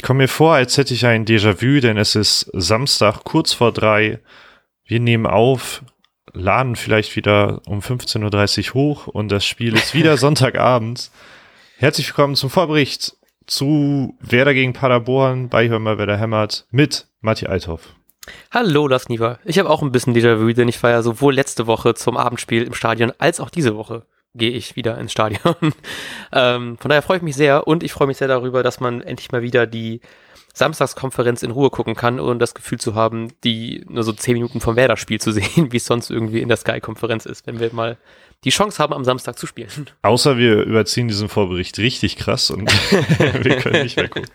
ich komme mir vor, als hätte ich ein Déjà-vu, denn es ist Samstag kurz vor drei. Wir nehmen auf, laden vielleicht wieder um 15.30 Uhr hoch und das Spiel ist wieder Sonntagabend. Herzlich willkommen zum Vorbericht zu Werder gegen Paderborn bei Hörmer Werder Hämmert mit Matti Althoff. Hallo, Lars Niever. Ich habe auch ein bisschen Déjà-vu, denn ich war ja sowohl letzte Woche zum Abendspiel im Stadion als auch diese Woche gehe ich wieder ins Stadion. ähm, von daher freue ich mich sehr und ich freue mich sehr darüber, dass man endlich mal wieder die Samstagskonferenz in Ruhe gucken kann und das Gefühl zu haben, die nur so zehn Minuten vom Werder-Spiel zu sehen, wie es sonst irgendwie in der Sky-Konferenz ist, wenn wir mal die Chance haben, am Samstag zu spielen. Außer wir überziehen diesen Vorbericht richtig krass und wir können nicht mehr gucken.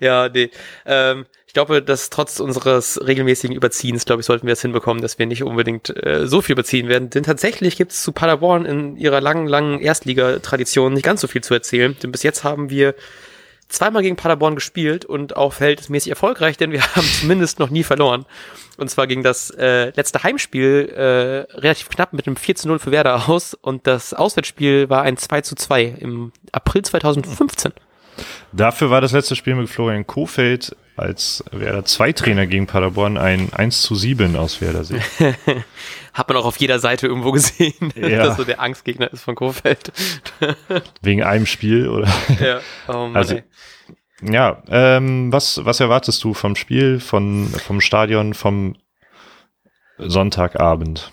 Ja, nee. Ähm, ich glaube, dass trotz unseres regelmäßigen Überziehens, glaube ich, sollten wir es hinbekommen, dass wir nicht unbedingt äh, so viel überziehen werden. Denn tatsächlich gibt es zu Paderborn in ihrer langen, langen Erstligatradition nicht ganz so viel zu erzählen. Denn bis jetzt haben wir zweimal gegen Paderborn gespielt und auch verhältnismäßig erfolgreich, denn wir haben zumindest noch nie verloren. Und zwar ging das äh, letzte Heimspiel äh, relativ knapp mit einem 4 zu 0 für Werder aus und das Auswärtsspiel war ein 2 zu 2 im April 2015. Dafür war das letzte Spiel mit Florian Kofeld als Werder zwei Trainer gegen Paderborn ein 1 zu 7 aus Werder Sicht. Hat man auch auf jeder Seite irgendwo gesehen, ja. dass so der Angstgegner ist von Kofeld. Wegen einem Spiel, oder? Ja, oh Mann, also, ey. Ja, ähm, was, was erwartest du vom Spiel, von, vom Stadion, vom Sonntagabend?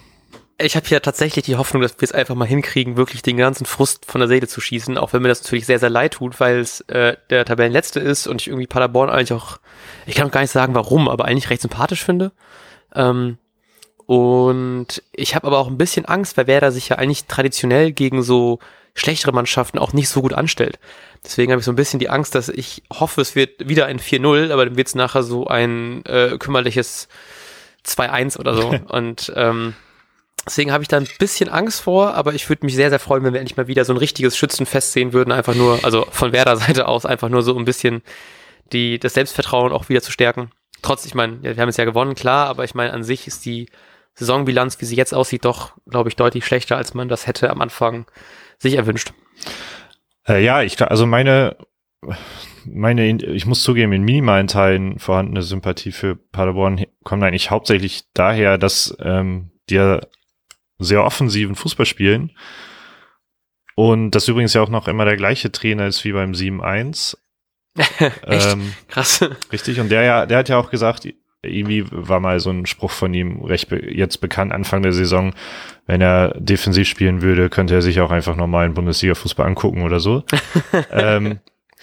Ich habe hier tatsächlich die Hoffnung, dass wir es einfach mal hinkriegen, wirklich den ganzen Frust von der Seele zu schießen, auch wenn mir das natürlich sehr, sehr leid tut, weil es äh, der Tabellenletzte ist und ich irgendwie Paderborn eigentlich auch, ich kann auch gar nicht sagen warum, aber eigentlich recht sympathisch finde. Ähm, und ich habe aber auch ein bisschen Angst, weil Werder sich ja eigentlich traditionell gegen so schlechtere Mannschaften auch nicht so gut anstellt. Deswegen habe ich so ein bisschen die Angst, dass ich hoffe, es wird wieder ein 4-0, aber dann wird es nachher so ein äh, kümmerliches 2-1 oder so. und ähm, Deswegen habe ich da ein bisschen Angst vor, aber ich würde mich sehr, sehr freuen, wenn wir endlich mal wieder so ein richtiges Schützenfest sehen würden. Einfach nur, also von Werder-Seite aus, einfach nur so ein bisschen die, das Selbstvertrauen auch wieder zu stärken. Trotz, ich meine, wir haben es ja gewonnen, klar, aber ich meine, an sich ist die Saisonbilanz, wie sie jetzt aussieht, doch, glaube ich, deutlich schlechter, als man das hätte am Anfang sich erwünscht. Äh, ja, ich also meine, meine, ich muss zugeben, in minimalen Teilen vorhandene Sympathie für Paderborn kommt eigentlich hauptsächlich daher, dass ähm, die sehr offensiven Fußball spielen. Und das übrigens ja auch noch immer der gleiche Trainer ist wie beim 7-1. ähm, Krass. Richtig, und der ja, der hat ja auch gesagt, irgendwie war mal so ein Spruch von ihm recht be jetzt bekannt, Anfang der Saison, wenn er defensiv spielen würde, könnte er sich auch einfach normalen Bundesliga-Fußball angucken oder so. ähm,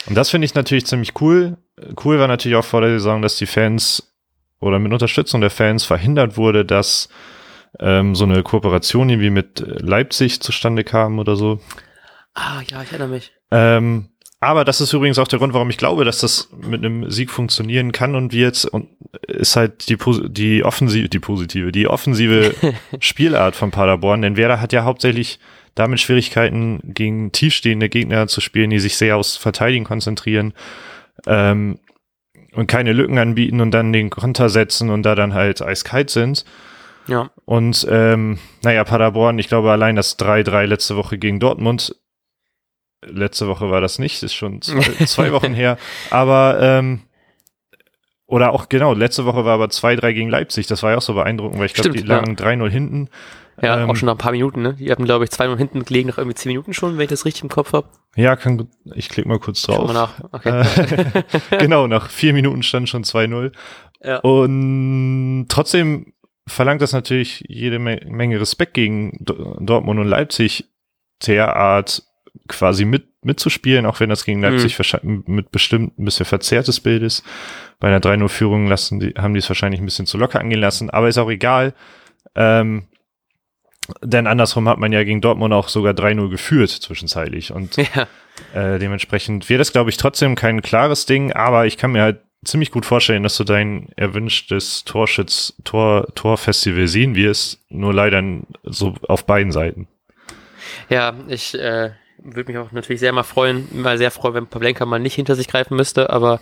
und das finde ich natürlich ziemlich cool. Cool war natürlich auch vor der Saison, dass die Fans oder mit Unterstützung der Fans verhindert wurde, dass ähm, so eine Kooperation irgendwie mit Leipzig zustande kam oder so. Ah, ja, ich erinnere mich. Ähm, aber das ist übrigens auch der Grund, warum ich glaube, dass das mit einem Sieg funktionieren kann und wird und ist halt die, die offensive, die positive, die offensive Spielart von Paderborn, denn Werder hat ja hauptsächlich damit Schwierigkeiten, gegen tiefstehende Gegner zu spielen, die sich sehr aufs Verteidigen konzentrieren ähm, und keine Lücken anbieten und dann den Konter setzen und da dann halt eiskalt sind. Ja. Und ähm, naja, Paderborn, ich glaube allein das 3-3 letzte Woche gegen Dortmund. Letzte Woche war das nicht, ist schon zwei, zwei Wochen her. Aber ähm, oder auch genau, letzte Woche war aber 2-3 gegen Leipzig. Das war ja auch so beeindruckend, weil ich glaube, die lagen ja. 3-0 hinten. Ja, ähm, auch schon nach ein paar Minuten, ne? Die hatten, glaube ich, 2-0 hinten gelegen, nach irgendwie 10 Minuten schon, wenn ich das richtig im Kopf habe. Ja, kann, ich klicke mal kurz drauf. Schau mal nach. Okay. genau, nach vier Minuten stand schon 2-0. Ja. Und trotzdem verlangt das natürlich jede Menge Respekt gegen Dortmund und Leipzig, derart quasi mit, mitzuspielen, auch wenn das gegen Leipzig mhm. mit bestimmt ein bisschen verzerrtes Bild ist. Bei einer 3-0-Führung lassen die, haben die es wahrscheinlich ein bisschen zu locker angehen lassen, aber ist auch egal. Ähm, denn andersrum hat man ja gegen Dortmund auch sogar 3-0 geführt zwischenzeitlich. Und ja. äh, dementsprechend wird es, glaube ich, trotzdem kein klares Ding, aber ich kann mir halt ziemlich gut vorstellen, dass du dein erwünschtes Torschütz, Tor, Torfestival sehen wirst, nur leider so auf beiden Seiten. Ja, ich äh, würde mich auch natürlich sehr mal freuen, mal sehr freuen, wenn Pavlenka mal nicht hinter sich greifen müsste, aber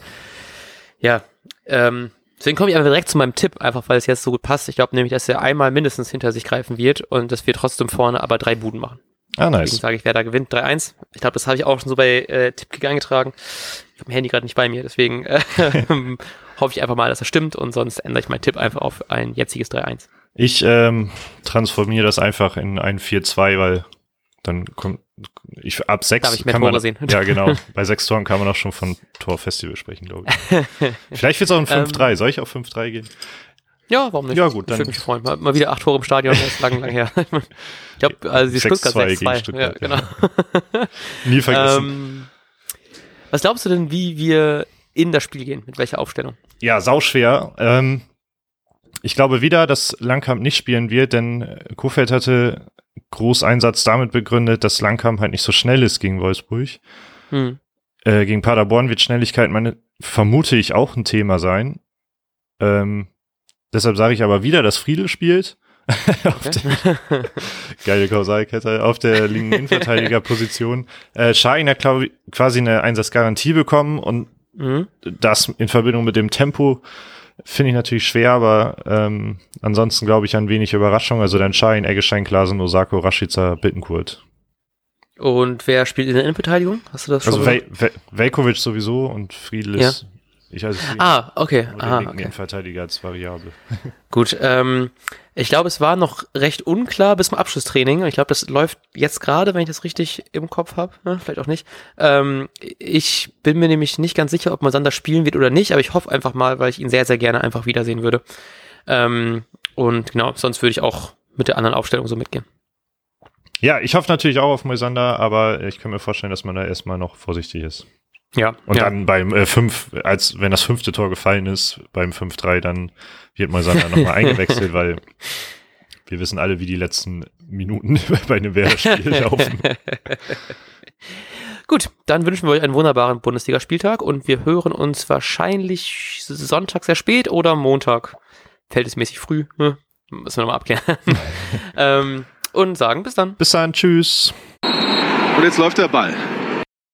ja, ähm, deswegen komme ich einfach direkt zu meinem Tipp, einfach weil es jetzt so gut passt. Ich glaube nämlich, dass er einmal mindestens hinter sich greifen wird und dass wir trotzdem vorne aber drei Buden machen. Ah, nice. Deswegen sage ich, wer da gewinnt, 3-1. Ich glaube, das habe ich auch schon so bei äh, Tippkick eingetragen habe mein Handy gerade nicht bei mir, deswegen äh, hoffe ich einfach mal, dass das stimmt und sonst ändere ich meinen Tipp einfach auf ein jetziges 3-1. Ich ähm, transformiere das einfach in ein 4-2, weil dann kommt ich ab sechs Darf ich mehr kann Tore man, sehen. Ja, genau. Bei sechs Toren kann man auch schon von Torfestival sprechen, glaube ich. Vielleicht wird es auch ein 5-3. Ähm, Soll ich auf 5-3 gehen? Ja, warum nicht? Ja, gut. Dann ich würde mich freuen. Mal, mal, wieder acht Tore im Stadion, das ist lang, lang her. ich glaube, also die Stuttgart 6-2. Stuttgart, ja, genau. Ja. Nie vergessen. Ähm, was glaubst du denn, wie wir in das Spiel gehen? Mit welcher Aufstellung? Ja, sauschwer. Ähm, ich glaube wieder, dass Langkamp nicht spielen wird, denn Kofeld hatte Großeinsatz damit begründet, dass Langkamp halt nicht so schnell ist gegen Wolfsburg. Hm. Äh, gegen Paderborn wird Schnelligkeit, meine, vermute ich, auch ein Thema sein. Ähm, deshalb sage ich aber wieder, dass Friedel spielt. der, geile Kausalkette auf der linken Innenverteidigerposition. Äh, Schein hat glaub, quasi eine Einsatzgarantie bekommen und mhm. das in Verbindung mit dem Tempo finde ich natürlich schwer, aber ähm, ansonsten glaube ich ein wenig Überraschung. Also dann Schein, Eggeschein, Klasen, Osako, Rashica, Bittenkurt. Und wer spielt in der Innenverteidigung? Hast du das schon? Also Velkovic sowieso und Friedl ja. Ich also ah, okay. Aha, okay. Innenverteidiger als Variable. Gut, ähm, ich glaube, es war noch recht unklar bis zum Abschlusstraining. Ich glaube, das läuft jetzt gerade, wenn ich das richtig im Kopf habe. Ne? Vielleicht auch nicht. Ähm, ich bin mir nämlich nicht ganz sicher, ob Mosander spielen wird oder nicht, aber ich hoffe einfach mal, weil ich ihn sehr, sehr gerne einfach wiedersehen würde. Ähm, und genau, sonst würde ich auch mit der anderen Aufstellung so mitgehen. Ja, ich hoffe natürlich auch auf Moisander, aber ich kann mir vorstellen, dass man da erstmal noch vorsichtig ist. Ja. Und ja. dann beim äh, fünf, als wenn das fünfte Tor gefallen ist, beim 5-3, dann wird Moisander nochmal eingewechselt, weil wir wissen alle, wie die letzten Minuten bei einem Werder-Spiel laufen. Gut, dann wünschen wir euch einen wunderbaren Bundesligaspieltag und wir hören uns wahrscheinlich Sonntag sehr spät oder Montag, verhältnismäßig früh. Hm, müssen wir nochmal abklären. ähm, und sagen bis dann. Bis dann, tschüss. Und jetzt läuft der Ball.